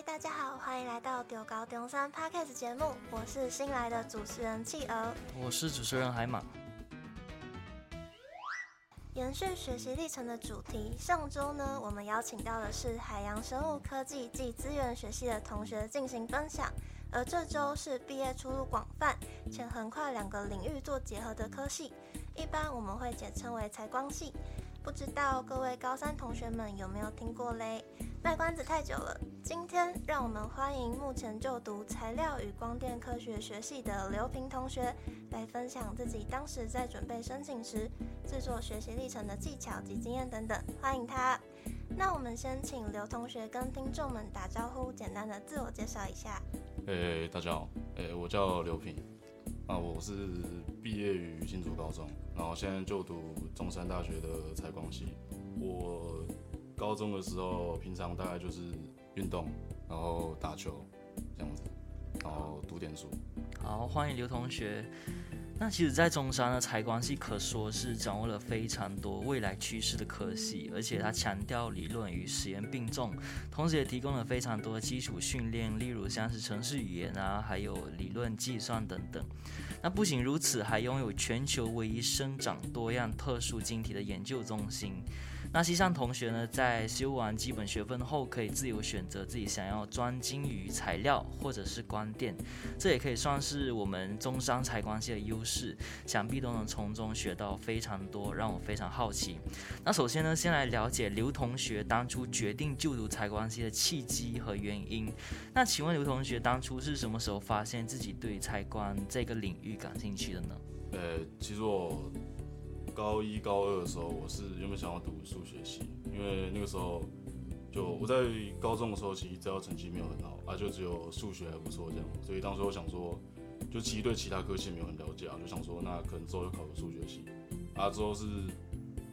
嗨，大家好，欢迎来到中猴中三 Podcast 节目，我是新来的主持人企鹅，我是主持人海马。延续学习历程的主题，上周呢，我们邀请到的是海洋生物科技暨资源学系的同学进行分享，而这周是毕业出路广泛且横跨两个领域做结合的科系，一般我们会简称为采光系。不知道各位高三同学们有没有听过嘞？卖关子太久了，今天让我们欢迎目前就读材料与光电科学学系的刘平同学来分享自己当时在准备申请时制作学习历程的技巧及经验等等。欢迎他。那我们先请刘同学跟听众们打招呼，简单的自我介绍一下。诶、大家好，诶、我叫刘平。啊，我是毕业于新竹高中，然后现在就读中山大学的采光系。我高中的时候，平常大概就是运动，然后打球这样子，然后读点书。好，欢迎刘同学。那其实，在中山的采光系可说是掌握了非常多未来趋势的科系，而且它强调理论与实验并重，同时也提供了非常多的基础训练，例如像是城市语言啊，还有理论计算等等。那不仅如此，还拥有全球唯一生长多样特殊晶体的研究中心。那西上同学呢，在修完基本学分后，可以自由选择自己想要专精于材料或者是光电，这也可以算是我们中山采光系的优势，想必都能从中学到非常多，让我非常好奇。那首先呢，先来了解刘同学当初决定就读采光系的契机和原因。那请问刘同学当初是什么时候发现自己对采光这个领域感兴趣的呢？呃，其实我。高一高二的时候，我是原本想要读数学系，因为那个时候就我在高中的时候，其实只要成绩没有很好啊，就只有数学还不错这样，所以当时我想说，就其实对其他科系没有很了解啊，就想说那可能之后就考个数学系啊，之后是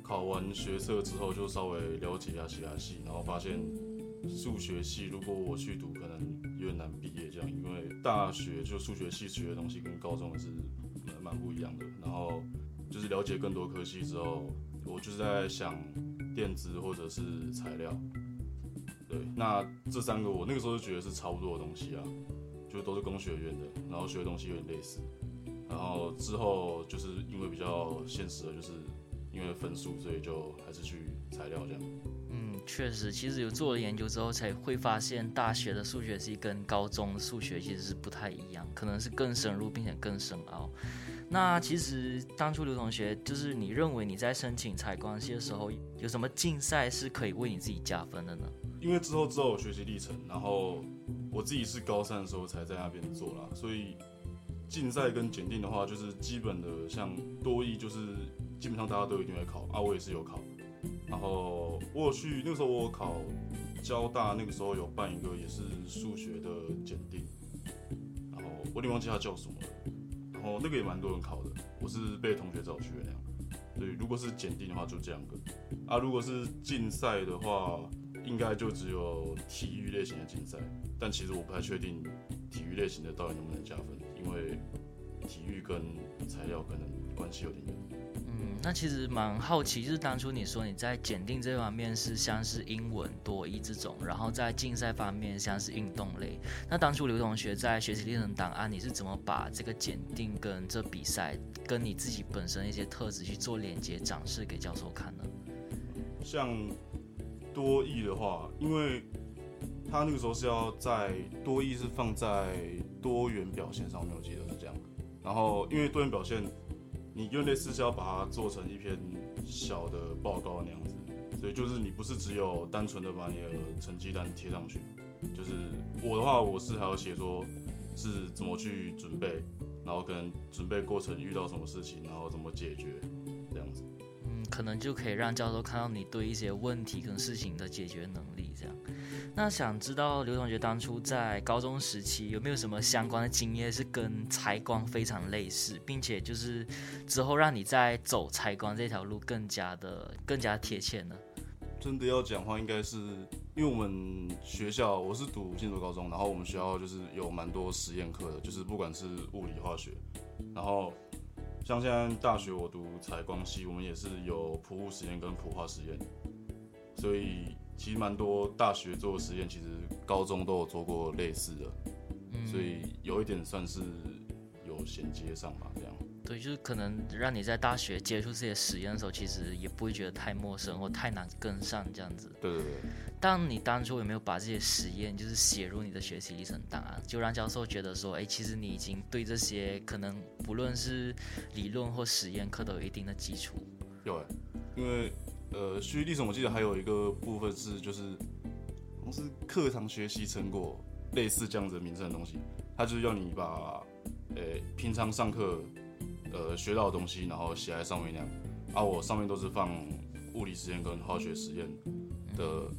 考完学测之后就稍微了解一下其他系，然后发现数学系如果我去读，可能有点难毕业这样，因为大学就数学系学的东西跟高中是蛮不一样的，然后。就是了解更多科系之后，我就是在想电子或者是材料，对，那这三个我那个时候就觉得是差不多的东西啊，就都是工学院的，然后学的东西有点类似，然后之后就是因为比较现实的，就是因为分数，所以就还是去材料这样。确实，其实有做了研究之后才会发现，大学的数学系跟高中数学其实是不太一样，可能是更深入并且更深奥。那其实当初刘同学，就是你认为你在申请采光系的时候，有什么竞赛是可以为你自己加分的呢？因为之后之后有学习历程，然后我自己是高三的时候才在那边做啦，所以竞赛跟检定的话，就是基本的像多益，就是基本上大家都一定会考啊，我也是有考，然后我去那个时候我考交大，那个时候有办一个也是数学的检定，然后我有点忘记它叫什么了。然后，那个也蛮多人考的，我是被同学找去的那样。对，如果是检定的话，就这样个。啊，如果是竞赛的话，应该就只有体育类型的竞赛。但其实我不太确定体育类型的到底能不能加分，因为体育跟材料可能关系有点远。嗯那其实蛮好奇，就是当初你说你在检定这方面是像是英文多义这种，然后在竞赛方面像是运动类。那当初刘同学在学习历程档案，你是怎么把这个检定跟这比赛跟你自己本身一些特质去做连接展示给教授看呢？像多义的话，因为他那个时候是要在多义是放在多元表现上面，我记得是这样。然后因为多元表现。你用类似是要把它做成一篇小的报告那样子，所以就是你不是只有单纯的把你的成绩单贴上去，就是我的话，我是还要写说是怎么去准备，然后可能准备过程遇到什么事情，然后怎么解决这样子。嗯，可能就可以让教授看到你对一些问题跟事情的解决能力。那想知道刘同学当初在高中时期有没有什么相关的经验是跟采光非常类似，并且就是之后让你在走采光这条路更加的更加贴切呢？真的要讲话，应该是因为我们学校我是读新竹高中，然后我们学校就是有蛮多实验课的，就是不管是物理化学，然后像现在大学我读采光系，我们也是有普物实验跟普化实验，所以。其实蛮多大学做的实验，其实高中都有做过类似的，嗯，所以有一点算是有衔接上吧，这样。对，就是可能让你在大学接触这些实验的时候，其实也不会觉得太陌生或太难跟上这样子。对对对。但你当初有没有把这些实验就是写入你的学习历程档案，就让教授觉得说，哎，其实你已经对这些可能不论是理论或实验课都有一定的基础。有哎，因为呃，学习历程我记得还有一个部分是就是，好像是课堂学习成果类似这样子的名称的东西，它就是要你把，呃，平常上课。呃，学到的东西，然后写在上面那样，啊，我上面都是放物理实验跟化学实验的，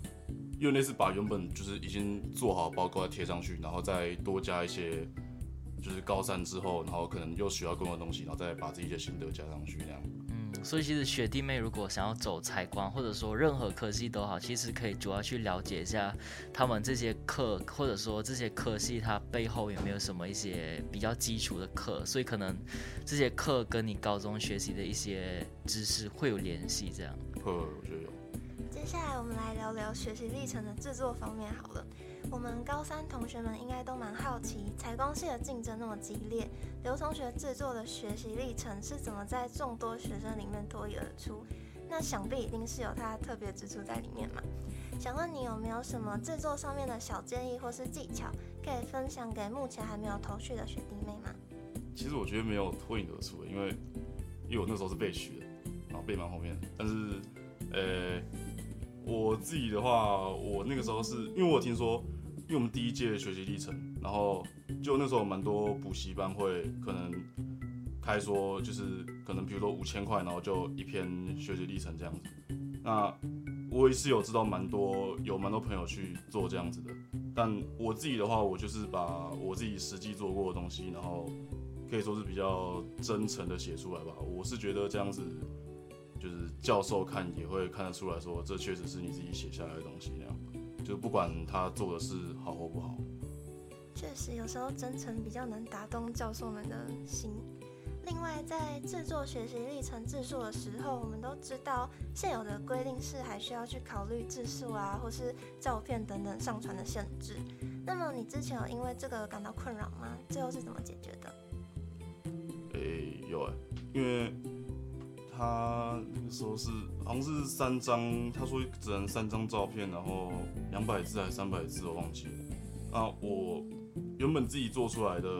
因为类似把原本就是已经做好报告再贴上去，然后再多加一些，就是高三之后，然后可能又学到更多东西，然后再把自己的心得加上去那样。所以其实学弟妹如果想要走采光，或者说任何科系都好，其实可以主要去了解一下他们这些课，或者说这些科系它背后有没有什么一些比较基础的课，所以可能这些课跟你高中学习的一些知识会有联系，这样。会，我觉得有。接下来我们来聊聊学习历程的制作方面好了。我们高三同学们应该都蛮好奇，采光系的竞争那么激烈，刘同学制作的学习历程是怎么在众多学生里面脱颖而出？那想必一定是有他特别之处在里面嘛。想问你有没有什么制作上面的小建议或是技巧，可以分享给目前还没有头绪的学弟妹吗？其实我觉得没有脱颖而出，因为因为我那时候是备取的，然后备蛮后面，但是呃，我自己的话，我那个时候是因为我听说。因为我们第一届学习历程，然后就那时候蛮多补习班会可能开说，就是可能比如说五千块，然后就一篇学习历程这样子。那我也是有知道蛮多有蛮多朋友去做这样子的，但我自己的话，我就是把我自己实际做过的东西，然后可以说是比较真诚的写出来吧。我是觉得这样子，就是教授看也会看得出来说，这确实是你自己写下来的东西那样。就不管他做的是好或不好，确实有时候真诚比较能打动教授们的心。另外，在制作学习历程字数的时候，我们都知道现有的规定是还需要去考虑字数啊，或是照片等等上传的限制。那么你之前有因为这个感到困扰吗？最后是怎么解决的？诶、欸，有诶，因为。他那个时候是好像是三张，他说只能三张照片，然后两百字还是三百字，我忘记了。那我原本自己做出来的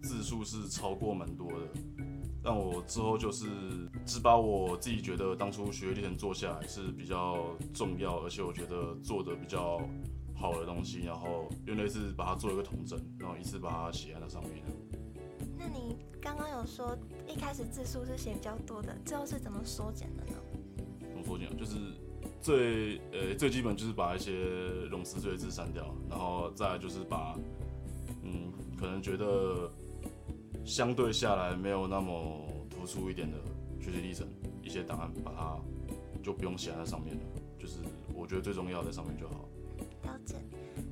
字数是超过蛮多的，但我之后就是只把我自己觉得当初学历程做下来是比较重要，而且我觉得做的比较好的东西，然后用类似把它做一个统整，然后一次把它写在那上面。那你刚刚有说开始字数是写比较多的，最后是怎么缩减的呢？怎么缩减？就是最呃最基本就是把一些冗词赘字删掉，然后再就是把嗯可能觉得相对下来没有那么突出一点的学习历程一些档案，把它就不用写在上面了，就是我觉得最重要的在上面就好。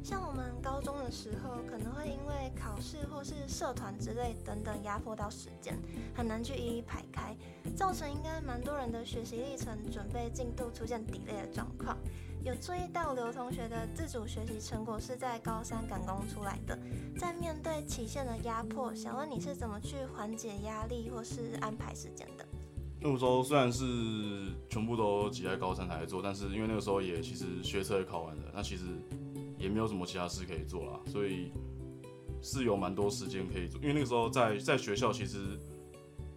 像我们高中的时候，可能会因为考试或是社团之类等等压迫到时间，很难去一一排开，造成应该蛮多人的学习历程准备进度出现 delay 的状况。有注意到刘同学的自主学习成果是在高三赶工出来的，在面对期限的压迫，想问你是怎么去缓解压力或是安排时间的？那个时候虽然是全部都挤在高三才做，但是因为那个时候也其实学测也考完了，那其实。也没有什么其他事可以做啦，所以是有蛮多时间可以做。因为那个时候在在学校，其实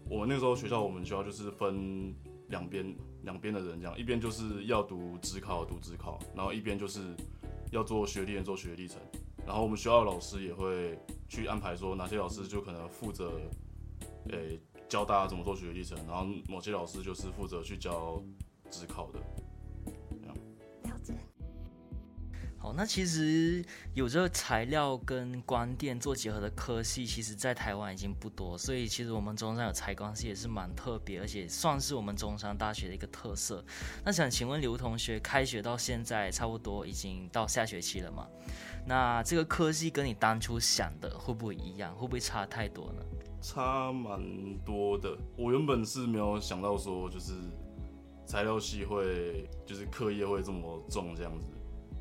我们那时候学校，我们学校就是分两边两边的人这样，一边就是要读职考读职考，然后一边就是要做学历做学历程。然后我们学校的老师也会去安排说哪些老师就可能负责，诶教大家怎么做学历程，然后某些老师就是负责去教指考的。那其实有这个材料跟光电做结合的科系，其实在台湾已经不多，所以其实我们中山有采光系也是蛮特别，而且算是我们中山大学的一个特色。那想请问刘同学，开学到现在差不多已经到下学期了嘛？那这个科系跟你当初想的会不会一样？会不会差太多呢？差蛮多的。我原本是没有想到说就是材料系会就是课业会这么重这样子，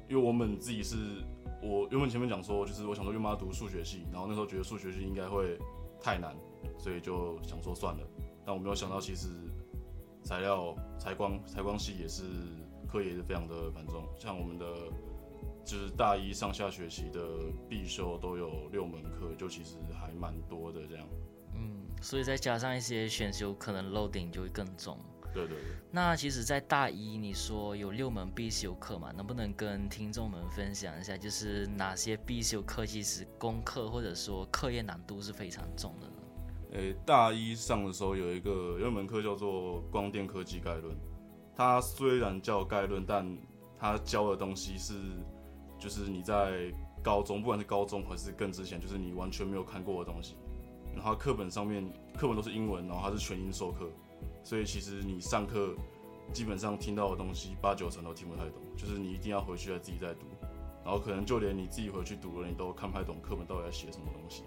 因为我们自己是，我原本前面讲说，就是我想说原本要读数学系，然后那时候觉得数学系应该会太难，所以就想说算了。但我没有想到，其实材料、采光、采光系也是课也是非常的繁重，像我们的就是大一上下学期的必修都有六门课，就其实还蛮多的这样。嗯，所以再加上一些选修，可能 loading 就会更重。对对对，那其实，在大一你说有六门必修课嘛，能不能跟听众们分享一下，就是哪些必修课其实功课或者说课业难度是非常重的呢？诶，大一上的时候有一个有一门课叫做光电科技概论，它虽然叫概论，但它教的东西是就是你在高中，不管是高中还是更之前，就是你完全没有看过的东西。然后课本上面课本都是英文，然后它是全英授课。所以其实你上课基本上听到的东西八九成都听不太懂，就是你一定要回去再自己再读，然后可能就连你自己回去读了，你都看不太懂课本到底在写什么东西。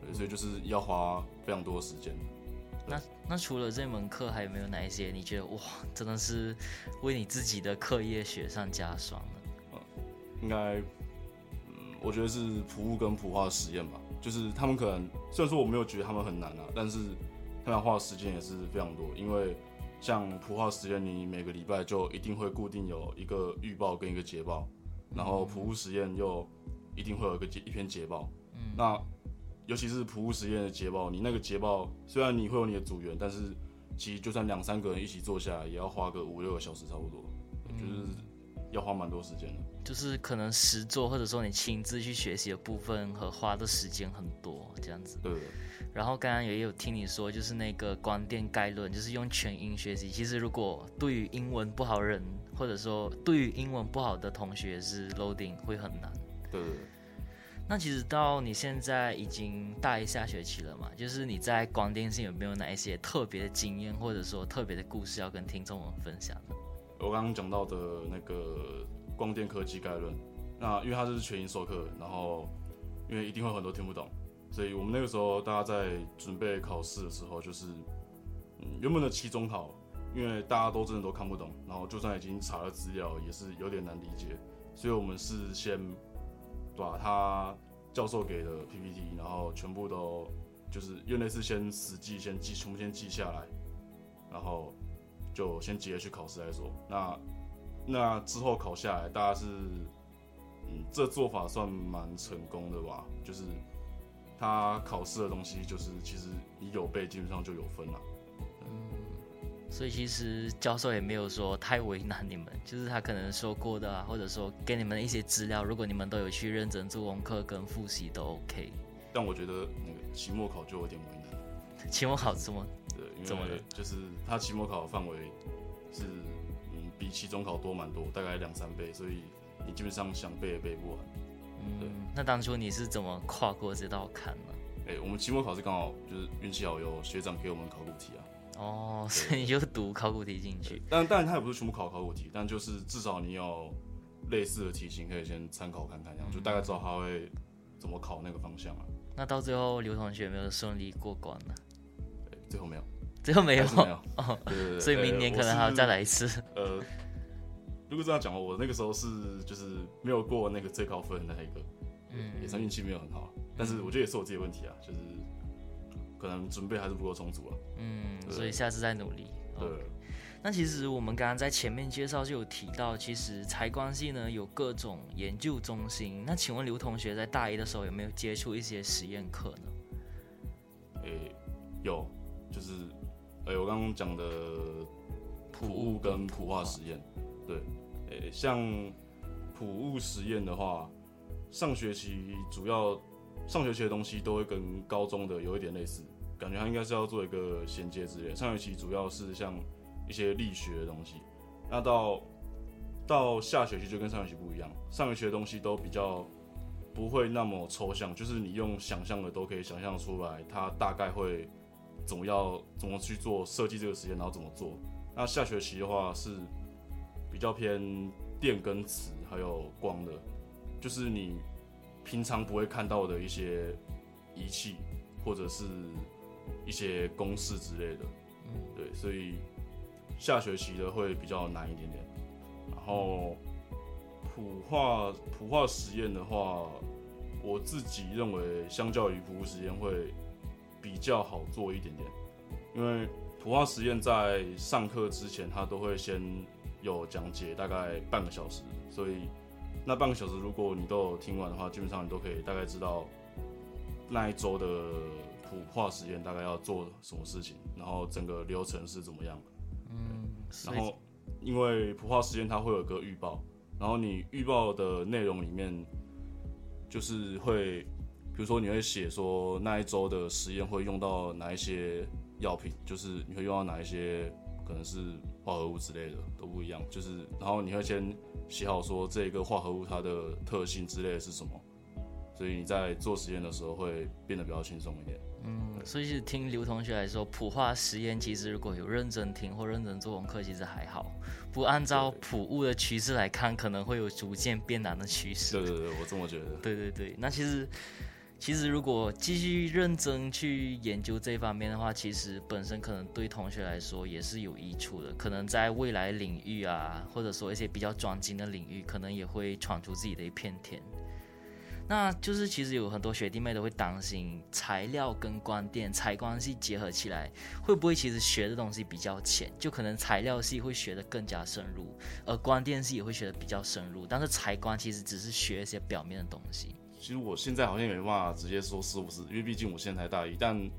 对，所以就是要花非常多的时间。那那除了这门课，还有没有哪一些你觉得哇，真的是为你自己的课业雪上加霜呢？嗯，应该，嗯，我觉得是普物跟普化实验吧。就是他们可能虽然说我没有觉得他们很难啊，但是。他们花的时间也是非常多，因为像普化实验，你每个礼拜就一定会固定有一个预报跟一个捷报，然后普物实验又一定会有一个一篇捷报。嗯，那尤其是普物实验的捷报，你那个捷报虽然你会有你的组员，但是其实就算两三个人一起做下来，也要花个五六个小时差不多，就是要花蛮多时间的。就是可能实作或者说你亲自去学习的部分和花的时间很多，这样子。对。然后刚刚也有听你说，就是那个光电概论，就是用全英学习。其实如果对于英文不好人，或者说对于英文不好的同学，是 loading 会很难。对。那其实到你现在已经大一下学期了嘛，就是你在光电系有没有哪一些特别的经验，或者说特别的故事要跟听众们分享呢？我刚刚讲到的那个光电科技概论，那因为它就是全英授课，然后因为一定会很多听不懂。所以我们那个时候，大家在准备考试的时候，就是嗯，原本的期中考，因为大家都真的都看不懂，然后就算已经查了资料，也是有点难理解。所以我们是先把他教授给的 PPT，然后全部都就是因为那次先死记，先记，全部先记下来，然后就先直接去考试再说。那那之后考下来，大家是嗯，这做法算蛮成功的吧？就是。他考试的东西就是，其实你有背，基本上就有分了。嗯，所以其实教授也没有说太为难你们，就是他可能说过的啊，或者说给你们的一些资料，如果你们都有去认真做功课跟复习都 OK。但我觉得那个期末考就有点为难。期末考怎么？对，因为就是他期末考的范围是嗯比期中考多蛮多，大概两三倍，所以你基本上想背也背不完。嗯，那当初你是怎么跨过这道坎呢？哎、欸，我们期末考试刚好就是运气好，有学长给我们考古题啊。哦，所以你就读考古题进去。但当然他也不是全部考考古题，但就是至少你有类似的题型可以先参考看看，这样、嗯、就大概知道他会怎么考那个方向啊。那到最后刘同学有没有顺利过关呢？欸？最后没有，最后没有，没有。哦，对对对，所以明年可能还要再来一次。欸、呃。如果这样讲，我那个时候是就是没有过那个最高分的那一个，嗯，也算运气没有很好，但是我觉得也是我自己的问题啊，就是可能准备还是不够充足啊，嗯，所以下次再努力。对，那其实我们刚刚在前面介绍就有提到，其实采光系呢有各种研究中心，那请问刘同学在大一的时候有没有接触一些实验课呢？诶、欸，有，就是诶、欸，我刚刚讲的普物跟普化实验，对。像普物实验的话，上学期主要上学期的东西都会跟高中的有一点类似，感觉它应该是要做一个衔接之类。上学期主要是像一些力学的东西，那到到下学期就跟上学期不一样，上学期的东西都比较不会那么抽象，就是你用想象的都可以想象出来，它大概会怎么要怎么去做设计这个实验，然后怎么做。那下学期的话是。比较偏电跟磁还有光的，就是你平常不会看到的一些仪器或者是一些公式之类的，嗯，对，所以下学期的会比较难一点点。然后普化普化实验的话，我自己认为相较于普物实验会比较好做一点点，因为普化实验在上课之前，他都会先有讲解，大概半个小时，所以那半个小时如果你都有听完的话，基本上你都可以大概知道那一周的普化实验大概要做什么事情，然后整个流程是怎么样。嗯，然后因为普化实验它会有个预报，然后你预报的内容里面就是会，比如说你会写说那一周的实验会用到哪一些。药品就是你会用到哪一些，可能是化合物之类的都不一样，就是然后你会先写好说这个化合物它的特性之类的是什么，所以你在做实验的时候会变得比较轻松一点。嗯，所以是听刘同学来说，普化实验其实如果有认真听或认真做功课，其实还好。不按照普物的趋势来看，可能会有逐渐变难的趋势。对对对，我这么觉得。对对对，那其实。其实，如果继续认真去研究这方面的话，其实本身可能对同学来说也是有益处的。可能在未来领域啊，或者说一些比较专精的领域，可能也会闯出自己的一片天。那就是其实有很多学弟妹都会担心，材料跟光电、采光系结合起来，会不会其实学的东西比较浅？就可能材料系会学得更加深入，而光电系也会学得比较深入，但是采光其实只是学一些表面的东西。其实我现在好像也没办法直接说是不是，因为毕竟我现在才大一。但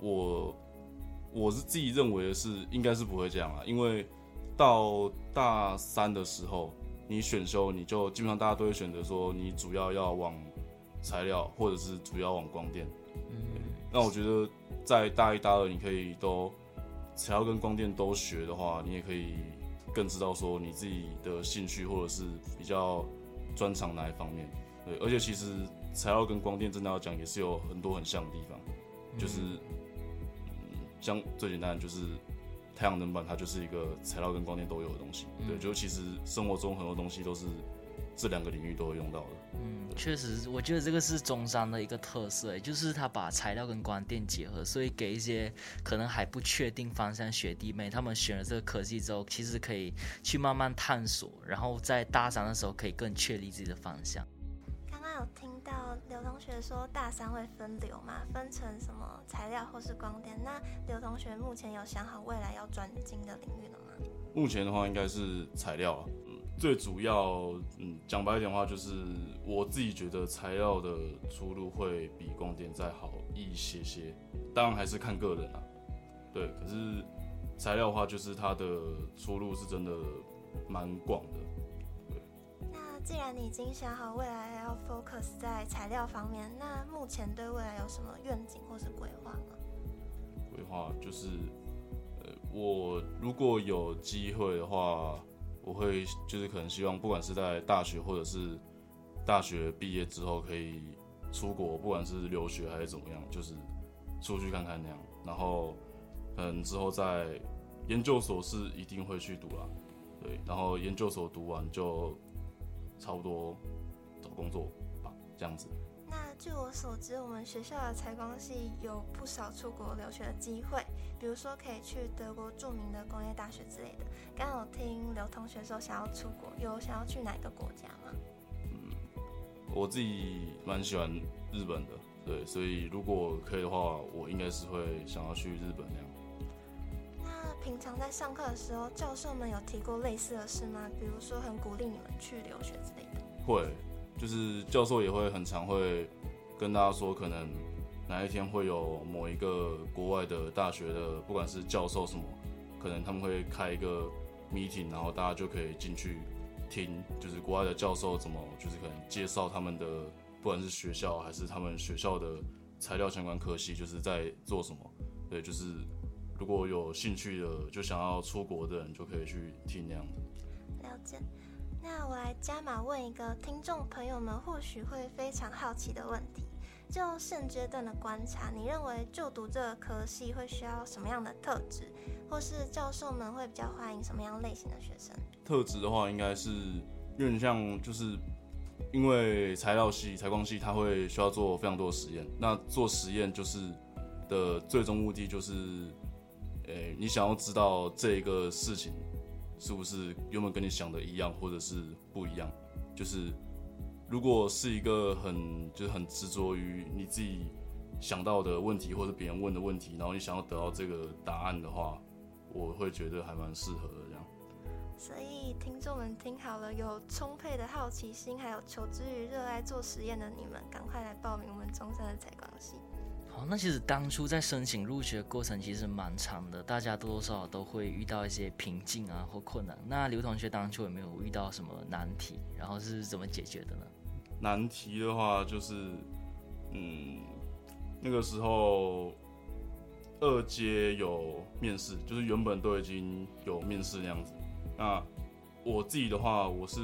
我我是自己认为的是，应该是不会这样啊。因为到大三的时候，你选修你就基本上大家都会选择说，你主要要往材料，或者是主要往光电。嗯。那我觉得在大一、大二，你可以都材料跟光电都学的话，你也可以更知道说你自己的兴趣或者是比较专长哪一方面。对，而且其实材料跟光电真的要讲，也是有很多很像的地方，就是，嗯，像最简单的就是太阳能板，它就是一个材料跟光电都有的东西。对，就其实生活中很多东西都是这两个领域都会用到的。嗯，确实，我觉得这个是中山的一个特色，就是它把材料跟光电结合，所以给一些可能还不确定方向学弟妹，他们选了这个科技之后，其实可以去慢慢探索，然后在大三的时候可以更确立自己的方向。有听到刘同学说大三会分流嘛？分成什么材料或是光电？那刘同学目前有想好未来要转精的领域了吗？目前的话应该是材料，嗯，最主要，嗯，讲白一点的话就是我自己觉得材料的出路会比光电再好一些些，当然还是看个人啊。对，可是材料的话就是它的出路是真的蛮广的。既然你已经想好未来要 focus 在材料方面，那目前对未来有什么愿景或是规划吗？规划就是，呃，我如果有机会的话，我会就是可能希望，不管是在大学或者是大学毕业之后，可以出国，不管是留学还是怎么样，就是出去看看那样。然后，嗯，之后在研究所是一定会去读啦，对。然后研究所读完就。差不多找工作吧，这样子。那据我所知，我们学校的采光系有不少出国留学的机会，比如说可以去德国著名的工业大学之类的。刚刚有听刘同学说想要出国，有想要去哪个国家吗？嗯，我自己蛮喜欢日本的，对，所以如果可以的话，我应该是会想要去日本那样。平常在上课的时候，教授们有提过类似的事吗？比如说很鼓励你们去留学之类的。会，就是教授也会很常会跟大家说，可能哪一天会有某一个国外的大学的，不管是教授什么，可能他们会开一个 meeting，然后大家就可以进去听，就是国外的教授怎么，就是可能介绍他们的，不管是学校还是他们学校的材料相关科系，就是在做什么。对，就是。如果有兴趣的，就想要出国的人，就可以去听那样的。了解。那我来加码问一个听众朋友们或许会非常好奇的问题：就现阶段的观察，你认为就读这个科系会需要什么样的特质，或是教授们会比较欢迎什么样类型的学生？特质的话，应该是有点像，就是因为材料系、采光系，它会需要做非常多的实验。那做实验就是的最终目的就是。诶，你想要知道这个事情是不是有没有跟你想的一样，或者是不一样？就是如果是一个很就是很执着于你自己想到的问题，或者别人问的问题，然后你想要得到这个答案的话，我会觉得还蛮适合的这样。所以听众们听好了，有充沛的好奇心，还有求知欲、热爱做实验的你们，赶快来报名我们中山的采光系。好，那其实当初在申请入学过程其实蛮长的，大家多多少少都会遇到一些瓶颈啊或困难。那刘同学当初有没有遇到什么难题？然后是怎么解决的呢？难题的话就是，嗯，那个时候二阶有面试，就是原本都已经有面试那样子。那我自己的话，我是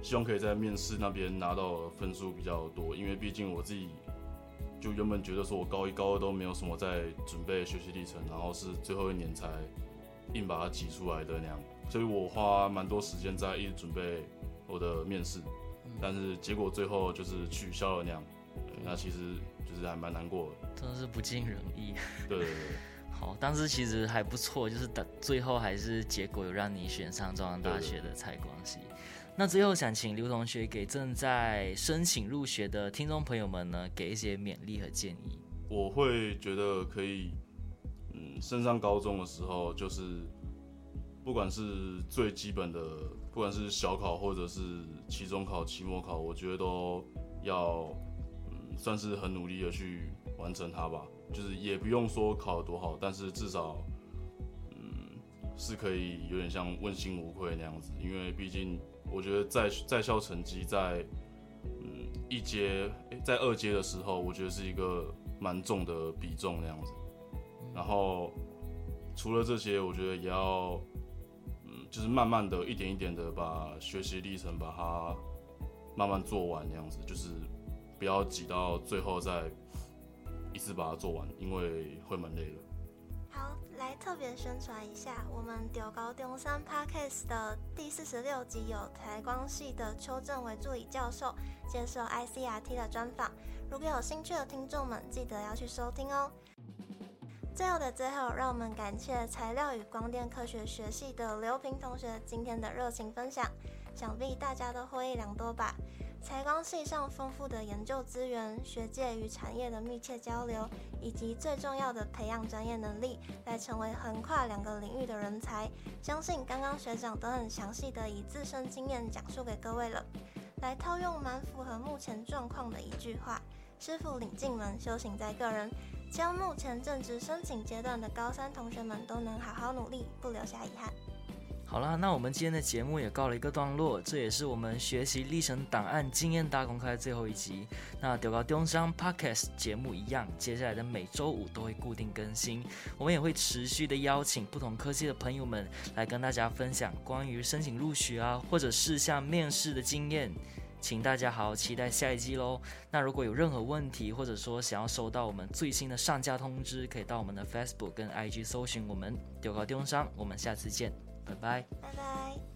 希望可以在面试那边拿到分数比较多，因为毕竟我自己就原本觉得说我高一高二都没有什么在准备学习历程，然后是最后一年才硬把它挤出来的那样，所以我花蛮多时间在一直准备我的面试，但是结果最后就是取消了那样，那其实就是还蛮难过的，真的是不尽人意。对对对。好，但是其实还不错，就是等最后还是结果有让你选上中央大学的采光系。那最后想请刘同学给正在申请入学的听众朋友们呢，给一些勉励和建议。我会觉得可以，嗯，升上高中的时候，就是不管是最基本的，不管是小考或者是期中考、期末考，我觉得都要，嗯，算是很努力的去完成它吧。就是也不用说考得多好，但是至少，嗯，是可以有点像问心无愧那样子。因为毕竟我觉得在在校成绩在，嗯，一阶在二阶的时候，我觉得是一个蛮重的比重那样子。然后除了这些，我觉得也要，嗯，就是慢慢的一点一点的把学习历程把它慢慢做完那样子，就是不要挤到最后再。一次把它做完，因为会蛮累的。好，来特别宣传一下，我们屌高中山 Podcast 的第四十六集有台光系的邱正为助理教授接受 ICRT 的专访。如果有兴趣的听众们，记得要去收听哦。最后的最后，让我们感谢材料与光电科学学系的刘平同学今天的热情分享，想必大家都获益良多吧。采光系上丰富的研究资源、学界与产业的密切交流，以及最重要的培养专业能力，来成为横跨两个领域的人才。相信刚刚学长都很详细的以自身经验讲述给各位了。来套用蛮符合目前状况的一句话：师傅领进门，修行在个人。希望目前正值申请阶段的高三同学们都能好好努力，不留下遗憾。好啦，那我们今天的节目也告了一个段落，这也是我们学习历程档案经验大公开最后一集。那中猴中山 Podcast 节目一样，接下来的每周五都会固定更新，我们也会持续的邀请不同科技的朋友们来跟大家分享关于申请入学啊，或者是像面试的经验，请大家好好期待下一季喽。那如果有任何问题，或者说想要收到我们最新的上架通知，可以到我们的 Facebook 跟 IG 搜寻我们中猴中山，我们下次见。拜拜，拜拜。